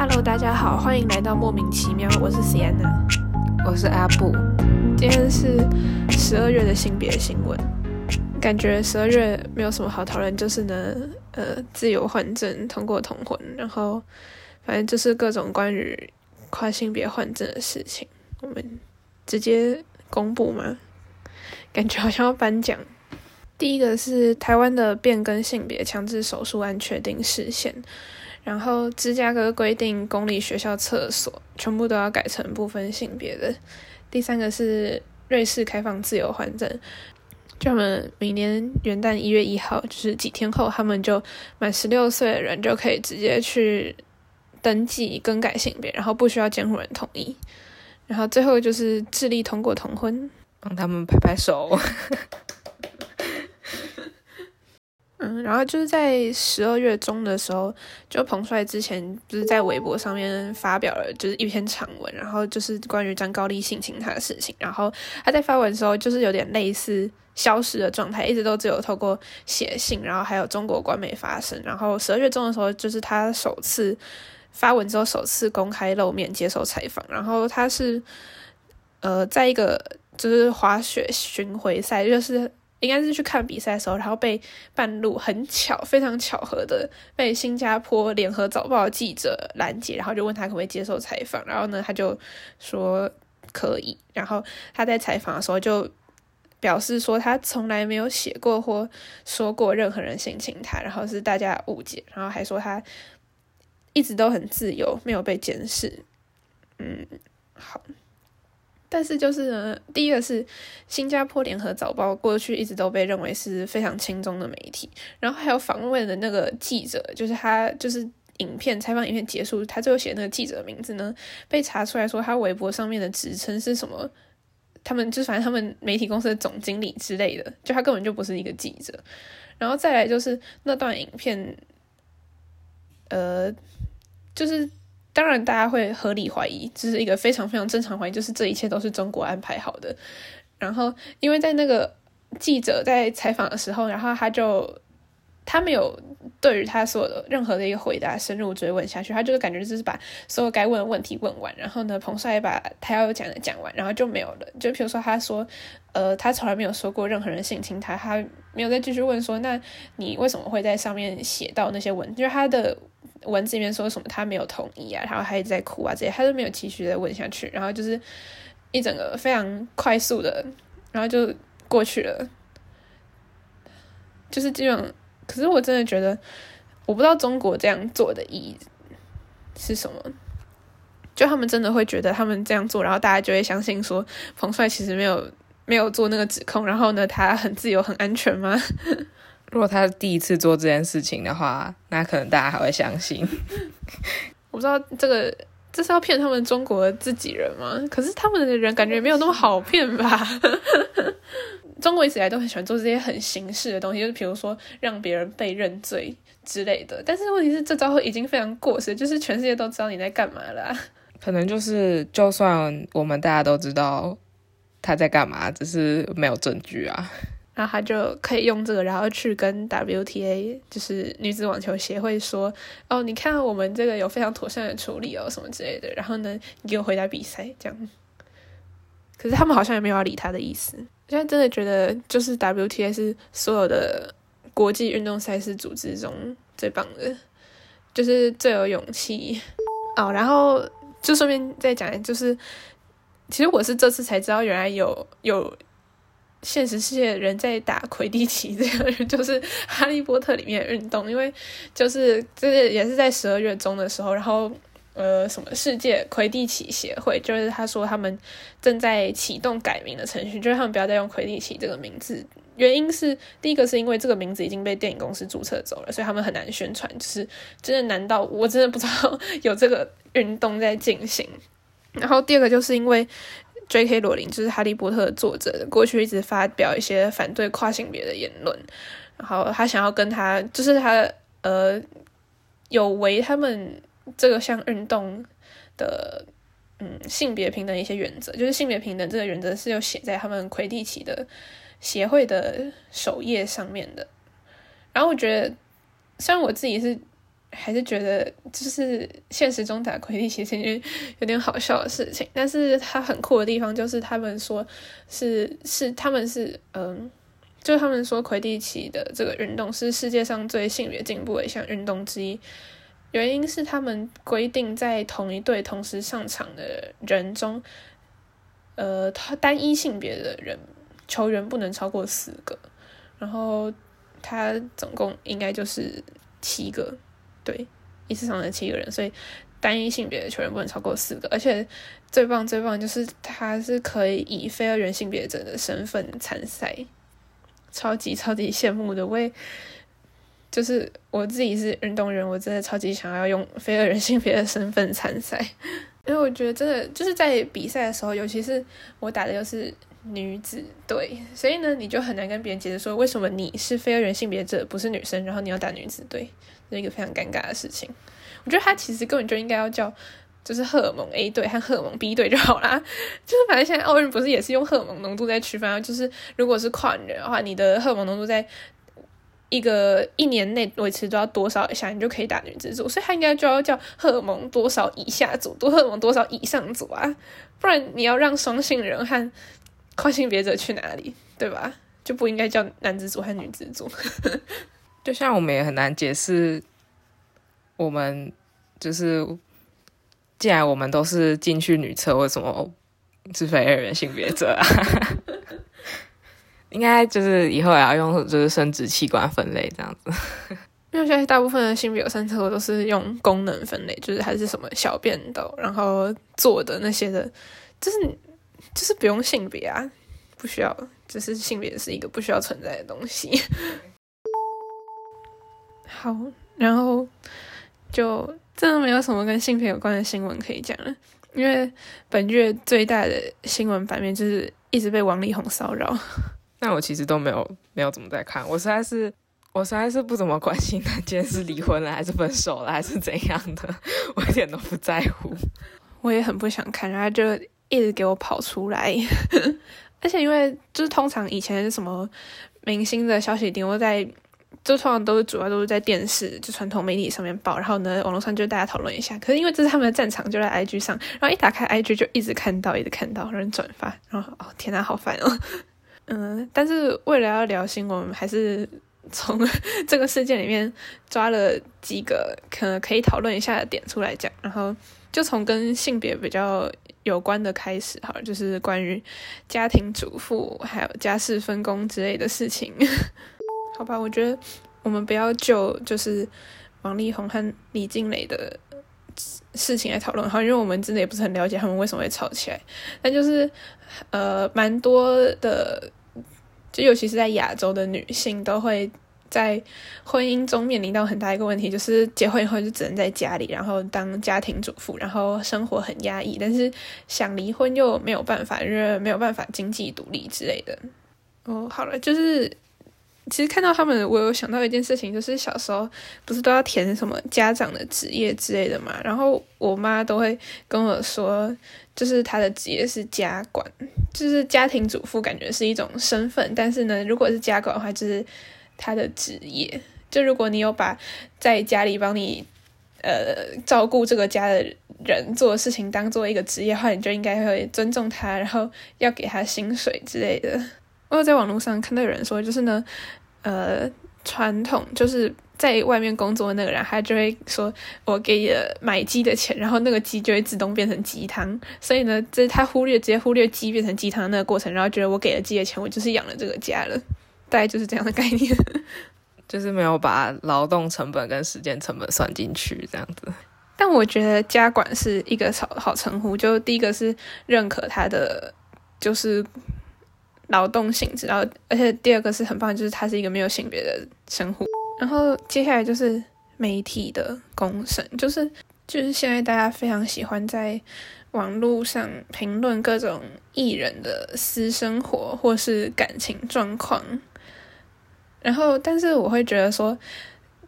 Hello，大家好，欢迎来到莫名其妙，我是 Sienna，我是阿布。今天是十二月的性别新闻，感觉十二月没有什么好讨论，就是呢，呃，自由换证通过同婚，然后反正就是各种关于跨性别换证的事情，我们直接公布吗？感觉好像要颁奖。第一个是台湾的变更性别强制手术案确定实现，然后芝加哥规定公立学校厕所全部都要改成不分性别的。第三个是瑞士开放自由换证，就他们明年元旦一月一号，就是几天后，他们就满十六岁的人就可以直接去登记更改性别，然后不需要监护人同意。然后最后就是智利通过同婚，帮他们拍拍手。嗯，然后就是在十二月中的时候，就彭帅之前就是在微博上面发表了就是一篇长文，然后就是关于张高丽性侵他的事情。然后他在发文的时候，就是有点类似消失的状态，一直都只有透过写信，然后还有中国官媒发声。然后十二月中的时候，就是他首次发文之后，首次公开露面接受采访。然后他是呃，在一个就是滑雪巡回赛，就是。应该是去看比赛的时候，然后被半路很巧、非常巧合的被新加坡联合早报记者拦截，然后就问他可不可以接受采访，然后呢，他就说可以。然后他在采访的时候就表示说，他从来没有写过或说过任何人性侵他，然后是大家误解，然后还说他一直都很自由，没有被监视。嗯，好。但是就是呢，第一个是新加坡联合早报过去一直都被认为是非常轻松的媒体，然后还有访问的那个记者，就是他就是影片采访影片结束，他最后写那个记者的名字呢，被查出来说他微博上面的职称是什么，他们就反正他们媒体公司的总经理之类的，就他根本就不是一个记者，然后再来就是那段影片，呃，就是。当然，大家会合理怀疑，这是一个非常非常正常怀疑，就是这一切都是中国安排好的。然后，因为在那个记者在采访的时候，然后他就他没有对于他所有的任何的一个回答深入追问下去，他就是感觉就是把所有该问的问题问完，然后呢，彭帅也把他要讲的讲完，然后就没有了。就比如说，他说，呃，他从来没有说过任何人性侵他，他没有再继续问说，那你为什么会在上面写到那些文？就是他的。文字里面说什么他没有同意啊，然后他一直在哭啊，这些他都没有继续的问下去，然后就是一整个非常快速的，然后就过去了，就是这种。可是我真的觉得，我不知道中国这样做的意义是什么，就他们真的会觉得他们这样做，然后大家就会相信说彭帅其实没有没有做那个指控，然后呢他很自由很安全吗？如果他第一次做这件事情的话，那可能大家还会相信。我不知道这个这是要骗他们中国自己人吗？可是他们的人感觉没有那么好骗吧？中国一直以来都很喜欢做这些很形式的东西，就是比如说让别人被认罪之类的。但是问题是，这招已经非常过时，就是全世界都知道你在干嘛了。可能就是，就算我们大家都知道他在干嘛，只是没有证据啊。然后他就可以用这个，然后去跟 WTA，就是女子网球协会说：“哦，你看我们这个有非常妥善的处理哦，什么之类的。”然后呢，你给我回答比赛这样。可是他们好像也没有要理他的意思。现在真的觉得，就是 WTA 是所有的国际运动赛事组织中最棒的，就是最有勇气哦。然后就顺便再讲，就是其实我是这次才知道，原来有有。现实世界人在打魁地奇，这个就是《哈利波特》里面的运动，因为就是就是也是在十二月中的时候，然后呃，什么世界魁地奇协会，就是他说他们正在启动改名的程序，就是他们不要再用魁地奇这个名字，原因是第一个是因为这个名字已经被电影公司注册走了，所以他们很难宣传，就是真的难道我真的不知道有这个运动在进行，然后第二个就是因为。J.K. 罗琳就是《哈利波特》的作者，过去一直发表一些反对跨性别的言论，然后他想要跟他，就是他呃有违他们这个项运动的嗯性别平等一些原则，就是性别平等这个原则是有写在他们魁地奇的协会的首页上面的。然后我觉得，虽然我自己是还是觉得就是现实中打魁地奇是一件有点好笑的事情。但是它很酷的地方就是他们说是是他们是嗯，就他们说魁地奇的这个运动是世界上最性别进步的一项运动之一。原因是他们规定在同一队同时上场的人中，呃，他单一性别的人球员不能超过四个，然后他总共应该就是七个，对，一次上的七个人，所以单一性别的球员不能超过四个，而且最棒最棒就是他是可以以非二元性别者的身份参赛，超级超级羡慕的，我也。就是我自己是运动员，我真的超级想要用非二元性别的身份参赛，因为我觉得真的就是在比赛的时候，尤其是我打的又是女子队，所以呢，你就很难跟别人解释说为什么你是非二元性别者，不是女生，然后你要打女子队，是一个非常尴尬的事情。我觉得他其实根本就应该要叫就是荷尔蒙 A 队和荷尔蒙 B 队就好啦，就是反正现在奥运不是也是用荷尔蒙浓度在区分，就是如果是跨女的话，你的荷尔蒙浓度在。一个一年内维持都要多少以下，你就可以打女子组，所以他应该就要叫荷尔蒙多少以下组，多荷尔蒙多少以上组啊，不然你要让双性人和跨性别者去哪里，对吧？就不应该叫男子组和女子组。就像我们也很难解释，我们就是既然我们都是进去女厕，为什么是非二元性别者啊？应该就是以后也要用就是生殖器官分类这样子，因为现在大部分的性别友善厕所都是用功能分类，就是还是什么小便斗，然后做的那些的，就是就是不用性别啊，不需要，只是性别是一个不需要存在的东西。好，然后就真的没有什么跟性别有关的新闻可以讲了，因为本月最大的新闻版面就是一直被王力宏骚扰。那我其实都没有没有怎么在看，我实在是 我实在是不怎么关心他今天是离婚了还是分手了还是怎样的，我一点都不在乎。我也很不想看，然后就一直给我跑出来，而且因为就是通常以前什么明星的消息顶多在，就通常都主要都是在电视就传统媒体上面报，然后呢网络上就大家讨论一下。可是因为这是他们的战场，就在 IG 上，然后一打开 IG 就一直看到一直看到有人转发，然后哦天呐，好烦哦。嗯，但是为了要聊新闻，还是从这个事件里面抓了几个可能可以讨论一下的点出来讲，然后就从跟性别比较有关的开始，哈，就是关于家庭主妇还有家事分工之类的事情。好吧，我觉得我们不要就就是王力宏和李静蕾的事情来讨论，哈，因为我们真的也不是很了解他们为什么会吵起来，但就是呃，蛮多的。就尤其是在亚洲的女性，都会在婚姻中面临到很大一个问题，就是结婚以后就只能在家里，然后当家庭主妇，然后生活很压抑，但是想离婚又没有办法，因为没有办法经济独立之类的。哦，好了，就是其实看到他们，我有想到一件事情，就是小时候不是都要填什么家长的职业之类的嘛，然后我妈都会跟我说。就是他的职业是家管，就是家庭主妇，感觉是一种身份。但是呢，如果是家管的话，就是他的职业。就如果你有把在家里帮你呃照顾这个家的人做的事情当做一个职业的话，你就应该会尊重他，然后要给他薪水之类的。我有在网络上看到有人说，就是呢，呃，传统就是。在外面工作的那个人，他就会说：“我给了买鸡的钱，然后那个鸡就会自动变成鸡汤。”所以呢，这是他忽略直接忽略鸡变成鸡汤那个过程，然后觉得我给了鸡的钱，我就是养了这个家了。大概就是这样的概念，就是没有把劳动成本跟时间成本算进去这样子。但我觉得家管是一个好好称呼，就第一个是认可他的就是劳动性质，然后而且第二个是很棒，就是他是一个没有性别的称呼。然后接下来就是媒体的公审，就是就是现在大家非常喜欢在网络上评论各种艺人的私生活或是感情状况。然后，但是我会觉得说，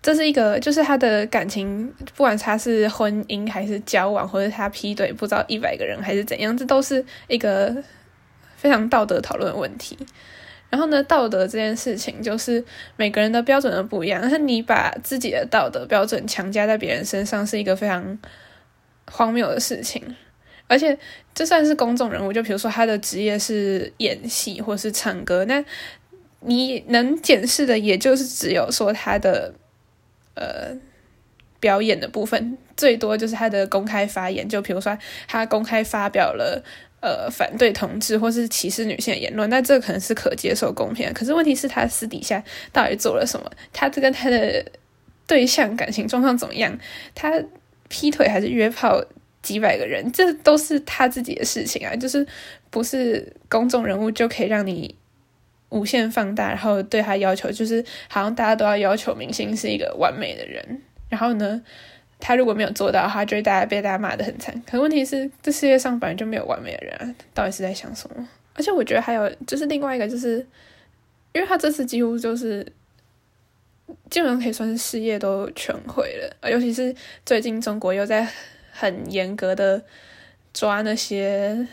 这是一个就是他的感情，不管他是婚姻还是交往，或者他劈腿不知道一百个人还是怎样，这都是一个非常道德讨论问题。然后呢，道德这件事情就是每个人的标准都不一样，但是你把自己的道德标准强加在别人身上，是一个非常荒谬的事情。而且，就算是公众人物，就比如说他的职业是演戏或是唱歌，那你能检视的，也就是只有说他的呃表演的部分，最多就是他的公开发言，就比如说他公开发表了。呃，反对同志或是歧视女性的言论，那这可能是可接受、公平。可是问题是，他私底下到底做了什么？他这跟他的对象感情状况怎么样？他劈腿还是约炮几百个人？这都是他自己的事情啊！就是不是公众人物就可以让你无限放大，然后对他要求，就是好像大家都要要求明星是一个完美的人，然后呢？他如果没有做到，他就会大家被大家骂的很惨。可问题是，这世界上本来就没有完美的人啊！到底是在想什么？而且我觉得还有就是另外一个，就是因为他这次几乎就是基本上可以算是事业都全毁了，尤其是最近中国又在很严格的抓那些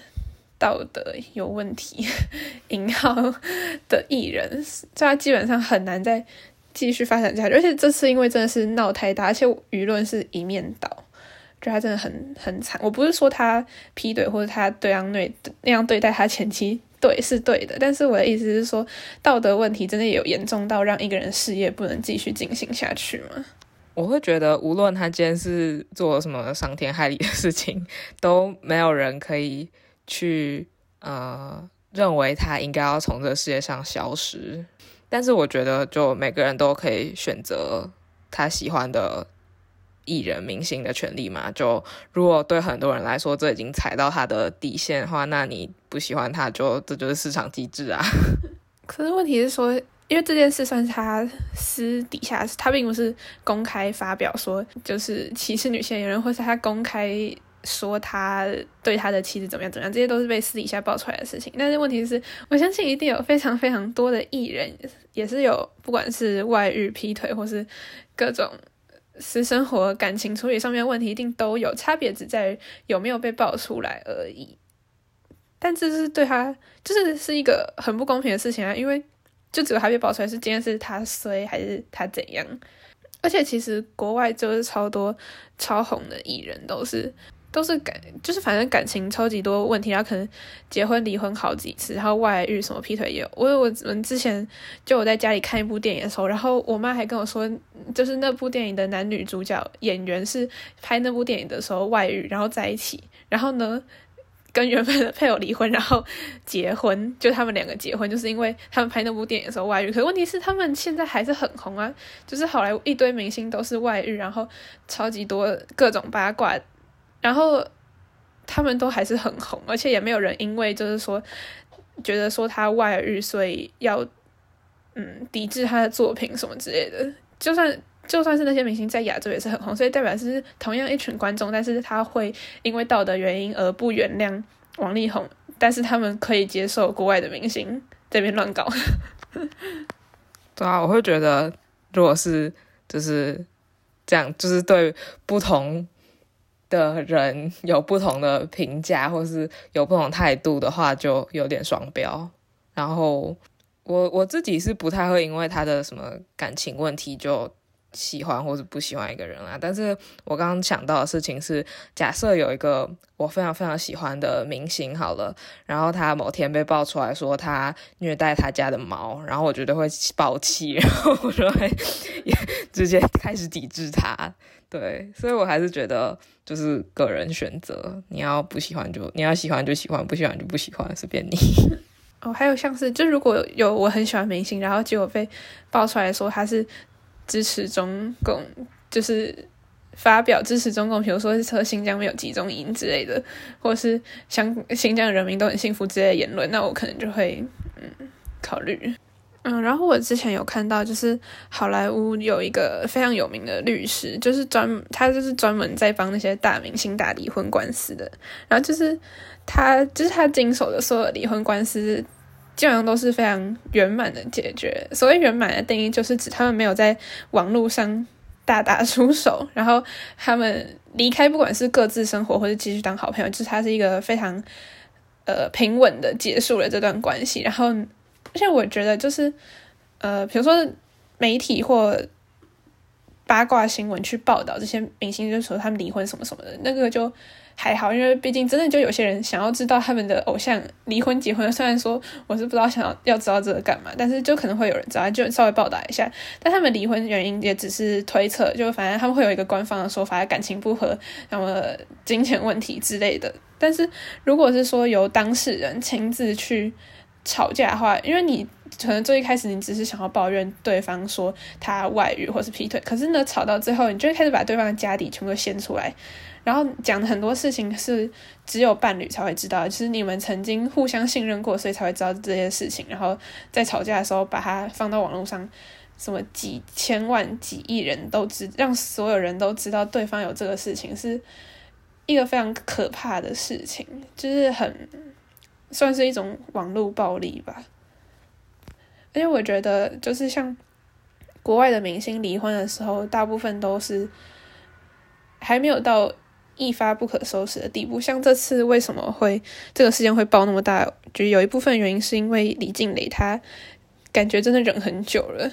道德有问题 引号的艺人，所以他基本上很难在。继续发展下去，而且这次因为真的是闹太大，而且舆论是一面倒，觉得他真的很很惨。我不是说他劈腿或者他对样对那样对待他前妻，对是对的，但是我的意思是说，道德问题真的有严重到让一个人事业不能继续进行下去吗？我会觉得，无论他今天是做什么伤天害理的事情，都没有人可以去呃认为他应该要从这个世界上消失。但是我觉得，就每个人都可以选择他喜欢的艺人、明星的权利嘛。就如果对很多人来说，这已经踩到他的底线的话，那你不喜欢他，就这就是市场机制啊。可是问题是说，因为这件事算是他私底下，他并不是公开发表说就是歧视女性的人，或是他公开。说他对他的妻子怎么样怎么样，这些都是被私底下爆出来的事情。但是问题是，我相信一定有非常非常多的艺人，也是有不管是外遇、劈腿，或是各种私生活、感情处理上面问题，一定都有。差别只在有没有被爆出来而已。但这是对他，就是是一个很不公平的事情啊！因为就只有他被爆出来，是今天是他衰还是他怎样？而且其实国外就是超多超红的艺人都是。都是感，就是反正感情超级多问题，然后可能结婚离婚好几次，然后外遇什么劈腿也有。我我们之前就我在家里看一部电影的时候，然后我妈还跟我说，就是那部电影的男女主角演员是拍那部电影的时候外遇，然后在一起，然后呢跟原本的配偶离婚，然后结婚，就他们两个结婚，就是因为他们拍那部电影的时候外遇。可问题是他们现在还是很红啊，就是好莱坞一堆明星都是外遇，然后超级多各种八卦。然后他们都还是很红，而且也没有人因为就是说觉得说他外遇，所以要嗯抵制他的作品什么之类的。就算就算是那些明星在亚洲也是很红，所以代表是同样一群观众，但是他会因为道德原因而不原谅王力宏，但是他们可以接受国外的明星这边乱搞。对啊，我会觉得如果是就是这样，就是对不同。的人有不同的评价，或是有不同态度的话，就有点双标。然后我我自己是不太会因为他的什么感情问题就喜欢或者不喜欢一个人啊。但是我刚刚想到的事情是，假设有一个我非常非常喜欢的明星，好了，然后他某天被爆出来说他虐待他家的猫，然后我觉得会爆气，然后我就会直接开始抵制他。对，所以我还是觉得就是个人选择，你要不喜欢就 你要喜欢就喜欢，不喜欢就不喜欢，随便你。哦，还有像是，就如果有我很喜欢明星，然后结果被爆出来说他是支持中共，就是发表支持中共，比如说是说新疆没有集中营之类的，或是像新疆人民都很幸福之类的言论，那我可能就会嗯考虑。嗯，然后我之前有看到，就是好莱坞有一个非常有名的律师，就是专他就是专门在帮那些大明星打离婚官司的。然后就是他就是他经手的所有离婚官司，基本上都是非常圆满的解决。所谓圆满的定义，就是指他们没有在网络上大打出手，然后他们离开，不管是各自生活或者继续当好朋友，就是他是一个非常呃平稳的结束了这段关系，然后。而且我觉得就是呃，比如说媒体或八卦新闻去报道这些明星，就说他们离婚什么什么的，那个就。还好，因为毕竟真的就有些人想要知道他们的偶像离婚结婚。虽然说我是不知道想要要知道这个干嘛，但是就可能会有人知道，就稍微报答一下。但他们离婚原因也只是推测，就反正他们会有一个官方的说法，感情不和，什么金钱问题之类的。但是如果是说由当事人亲自去吵架的话，因为你可能最一开始你只是想要抱怨对方说他外遇或是劈腿，可是呢吵到最后，你就开始把对方的家底全部都掀出来。然后讲的很多事情是只有伴侣才会知道，就是你们曾经互相信任过，所以才会知道这些事情。然后在吵架的时候把它放到网络上，什么几千万、几亿人都知，让所有人都知道对方有这个事情，是一个非常可怕的事情，就是很算是一种网络暴力吧。因为我觉得，就是像国外的明星离婚的时候，大部分都是还没有到。一发不可收拾的地步，像这次为什么会这个事件会爆那么大？就有一部分原因是因为李静蕾她感觉真的忍很久了，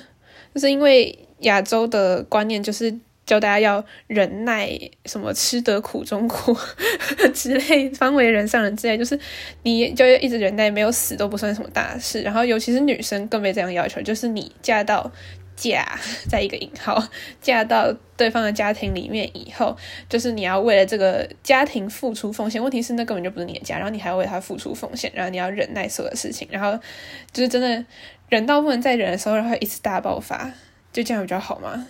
就是因为亚洲的观念就是教大家要忍耐，什么吃得苦中苦 之类，方为人上人之类，就是你就一直忍耐，没有死都不算什么大事。然后尤其是女生更被这样要求，就是你嫁到。嫁在一个引号，嫁到对方的家庭里面以后，就是你要为了这个家庭付出奉献。问题是那根本就不是你的家，然后你还要为他付出奉献，然后你要忍耐所有的事情，然后就是真的忍到不能再忍的时候，然后一次大爆发，就这样比较好吗？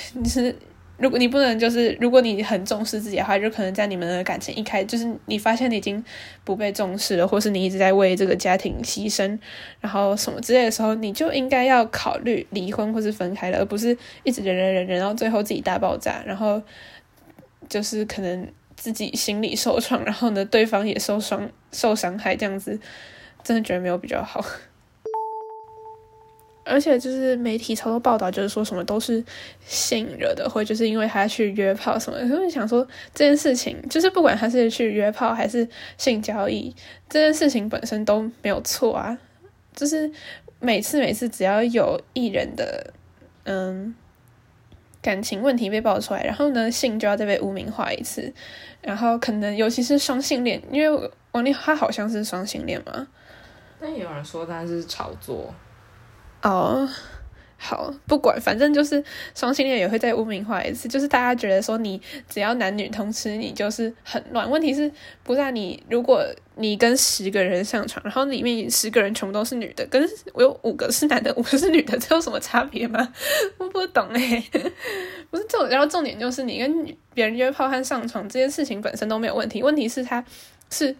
你是。如果你不能，就是如果你很重视自己的话，就可能在你们的感情一开，就是你发现你已经不被重视了，或是你一直在为这个家庭牺牲，然后什么之类的时候，你就应该要考虑离婚或是分开了，而不是一直忍忍忍忍，然后最后自己大爆炸，然后就是可能自己心理受创，然后呢，对方也受伤受伤害，这样子真的觉得没有比较好。而且就是媒体超多报道，就是说什么都是性惹的，或就是因为他去约炮什么。所以想说这件事情，就是不管他是去约炮还是性交易，这件事情本身都没有错啊。就是每次每次只要有艺人的嗯感情问题被爆出来，然后呢性就要再被污名化一次，然后可能尤其是双性恋，因为王力他好像是双性恋嘛，但也有人说他是炒作。哦，好，不管，反正就是双性恋也会再污名化一次，就是大家觉得说你只要男女通吃，你就是很乱。问题是，不是你如果你跟十个人上床，然后里面十个人全部都是女的，跟我有五个是男的，五个是女的，这有什么差别吗？我不懂哎，不是重，然后重点就是你跟别人约炮和上床这件事情本身都没有问题，问题是他是。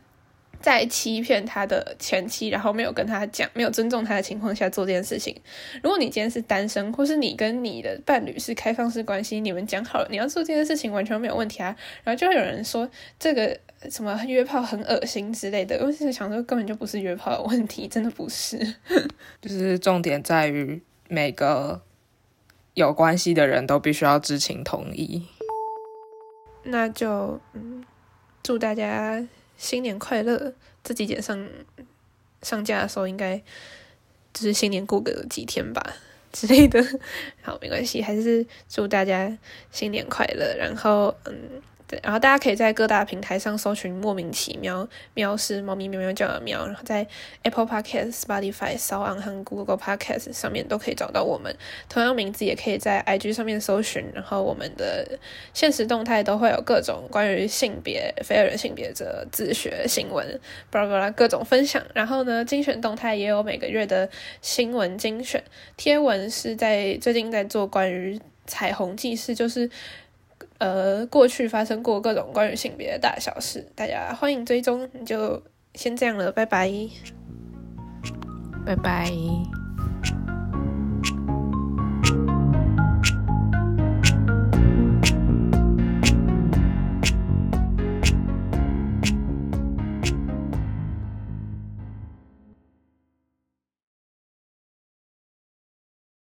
在欺骗他的前妻，然后没有跟他讲，没有尊重他的情况下做这件事情。如果你今天是单身，或是你跟你的伴侣是开放式关系，你们讲好了你要做这件事情，完全没有问题啊。然后就会有人说这个什么约炮很恶心之类的，我是想说根本就不是约炮的问题，真的不是。就是重点在于每个有关系的人都必须要知情同意。那就嗯，祝大家。新年快乐！这几点上上架的时候，应该就是新年过个几天吧之类的。好，没关系，还是祝大家新年快乐。然后，嗯。然后大家可以在各大平台上搜寻“莫名其妙”，喵是猫咪喵喵叫的喵。然后在 Apple Podcast、Spotify、s o n 和 Google Podcast 上面都可以找到我们。同样名字也可以在 IG 上面搜寻。然后我们的现实动态都会有各种关于性别、非二人性别者自学新闻，巴拉巴拉各种分享。然后呢，精选动态也有每个月的新闻精选贴文，是在最近在做关于彩虹记事，就是。呃，过去发生过各种关于性别的大小事，大家欢迎追踪。就先这样了，拜拜，拜拜。